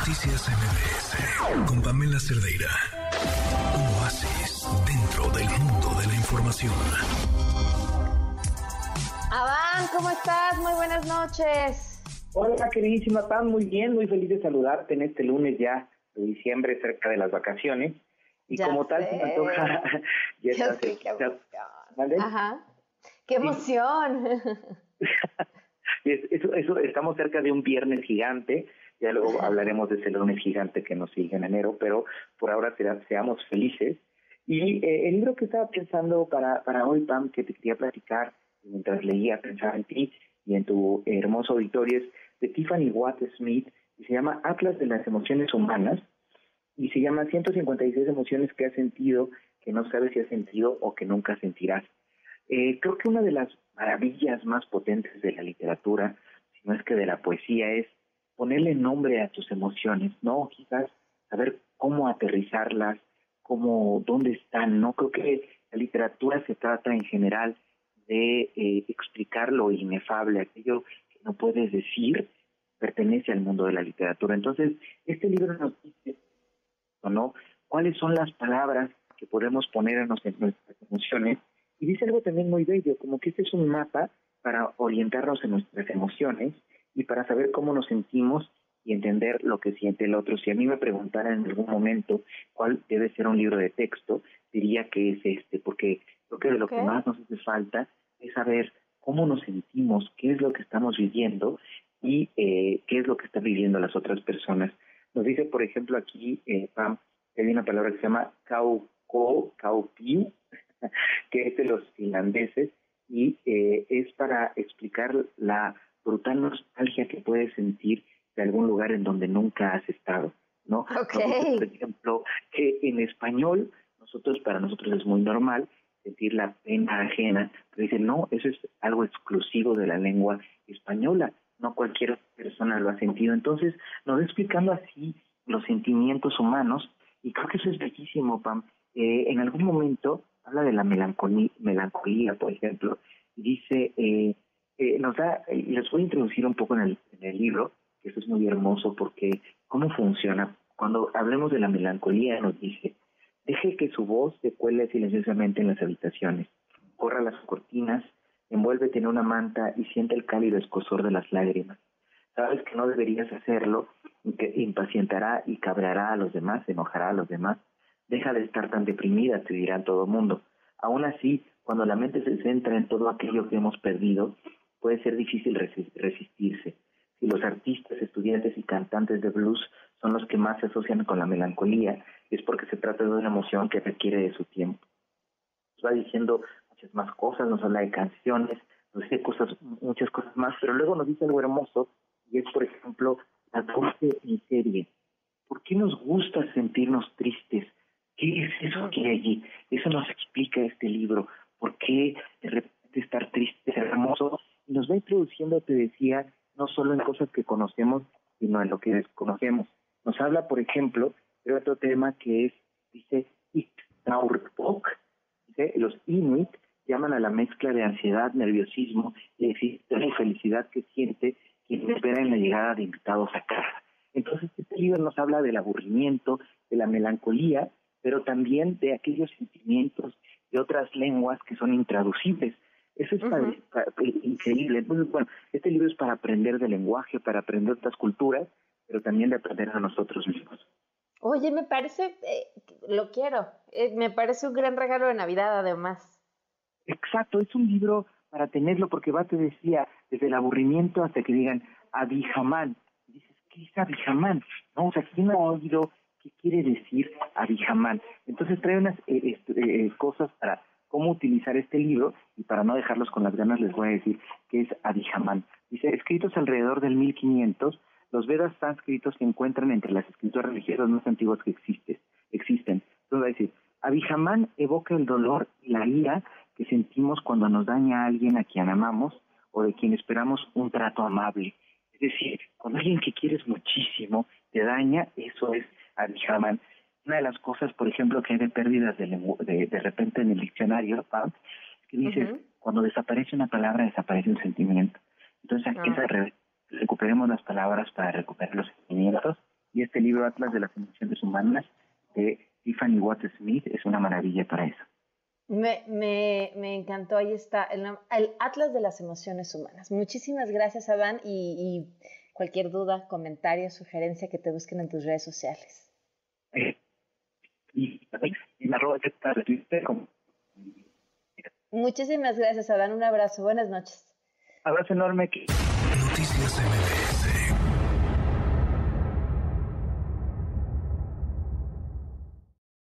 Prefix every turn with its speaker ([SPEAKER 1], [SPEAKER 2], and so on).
[SPEAKER 1] Noticias MBS con Pamela Cerdeira. Un oasis dentro del mundo de la información.
[SPEAKER 2] Adán, ¿cómo estás? Muy buenas noches.
[SPEAKER 3] Hola, queridísima Pam, muy bien, muy feliz de saludarte en este lunes ya de diciembre, cerca de las vacaciones. Y como tal, se me antoja.
[SPEAKER 2] ya, ya sé, qué emoción. Ajá. ¡Qué emoción!
[SPEAKER 3] eso, eso, estamos cerca de un viernes gigante ya luego hablaremos de ese lunes gigante que nos sigue en enero, pero por ahora seamos felices. Y eh, el libro que estaba pensando para, para hoy, Pam, que te quería platicar mientras leía, pensaba en ti y en tu hermoso auditorio, es de Tiffany Watt Smith, y se llama Atlas de las Emociones Humanas, y se llama 156 emociones que has sentido, que no sabes si has sentido o que nunca sentirás. Eh, creo que una de las maravillas más potentes de la literatura, si no es que de la poesía, es ponerle nombre a tus emociones, ¿no? Quizás saber cómo aterrizarlas, cómo, dónde están, ¿no? Creo que la literatura se trata en general de eh, explicar lo inefable, aquello que no puedes decir, pertenece al mundo de la literatura. Entonces, este libro nos dice, ¿no? ¿Cuáles son las palabras que podemos poner en nuestras emociones? Y dice algo también muy bello, como que este es un mapa para orientarnos en nuestras emociones y para saber cómo nos sentimos y entender lo que siente el otro. Si a mí me preguntaran en algún momento cuál debe ser un libro de texto, diría que es este, porque creo que de lo que más nos hace falta es saber cómo nos sentimos, qué es lo que estamos viviendo y eh, qué es lo que están viviendo las otras personas. Nos dice, por ejemplo, aquí, eh, Pam, que hay una palabra que se llama kauko, kaupiu, que es de los finlandeses, y eh, es para explicar la brutal nostalgia que puedes sentir de algún lugar en donde nunca has estado, ¿no?
[SPEAKER 2] Okay.
[SPEAKER 3] por ejemplo, que en español, nosotros, para nosotros es muy normal sentir la pena ajena, pero dicen, no, eso es algo exclusivo de la lengua española, no cualquier persona lo ha sentido. Entonces, nos va explicando así los sentimientos humanos, y creo que eso es bellísimo, Pam. Eh, en algún momento habla de la melancolía, melancolía por ejemplo, y dice, eh, eh, nos da, les voy a introducir un poco en el, en el libro, que eso es muy hermoso porque cómo funciona. Cuando hablemos de la melancolía nos dice, deje que su voz se cuele silenciosamente en las habitaciones, corra las cortinas, envuélvete en una manta y siente el cálido escosor de las lágrimas. Sabes que no deberías hacerlo, que impacientará y cabreará a los demás, enojará a los demás. Deja de estar tan deprimida, te dirá todo el mundo. Aún así, cuando la mente se centra en todo aquello que hemos perdido, puede ser difícil resistirse. Si los artistas, estudiantes y cantantes de blues son los que más se asocian con la melancolía, es porque se trata de una emoción que requiere de su tiempo. Nos va diciendo muchas más cosas, nos habla de canciones, nos dice cosas, muchas cosas más, pero luego nos dice algo hermoso, y es, por ejemplo, la dulce miseria. ¿Por qué nos gusta sentirnos tristes? ¿Qué es eso que hay allí? Eso nos explica este libro. ¿Por qué de repente estar triste es hermoso nos va introduciendo, te decía, no solo en cosas que conocemos, sino en lo que desconocemos. Nos habla, por ejemplo, de otro tema que es, dice, Iktaurpok, dice, los Inuit llaman a la mezcla de ansiedad, nerviosismo y felicidad que siente quien espera en la llegada de invitados a casa. Entonces, este libro nos habla del aburrimiento, de la melancolía, pero también de aquellos sentimientos de otras lenguas que son intraducibles. Eso es increíble. Entonces, bueno, este libro es para aprender de lenguaje, para aprender otras culturas, pero también de aprender a nosotros mismos.
[SPEAKER 2] Oye, me parece, eh, lo quiero, eh, me parece un gran regalo de Navidad además.
[SPEAKER 3] Exacto, es un libro para tenerlo porque va, te decía, desde el aburrimiento hasta que digan Abijamán. Dices, ¿qué es Abijamán? No, o sea, ¿quién ha oído qué quiere decir Abijamán? Entonces trae unas eh, cosas para cómo utilizar este libro y para no dejarlos con las ganas les voy a decir que es Adihaman. Dice, escritos alrededor del 1500, los Vedas sánscritos se encuentran entre las escrituras religiosas más antiguas que existen. existen. Entonces va a decir, Adihaman evoca el dolor y la ira que sentimos cuando nos daña a alguien a quien amamos o de quien esperamos un trato amable. Es decir, cuando alguien que quieres muchísimo te daña, eso es Adihaman. Una de las cosas, por ejemplo, que hay de pérdidas de, de, repente en el diccionario, es que dices, cuando desaparece una palabra, desaparece un sentimiento. Entonces aquí ah. recuperemos las palabras para recuperar los sentimientos y este libro Atlas de las Emociones Humanas de Tiffany Watt Smith es una maravilla para eso.
[SPEAKER 2] Me, me, me encantó, ahí está, el, el, Atlas de las Emociones Humanas. Muchísimas gracias, Adán, y, y cualquier duda, comentario, sugerencia que te busquen en tus redes sociales.
[SPEAKER 3] Y, y la arroba de Twitter como...
[SPEAKER 2] Muchísimas gracias, Adán. Un abrazo. Buenas noches.
[SPEAKER 3] Abrazo enorme.
[SPEAKER 1] Noticias MBS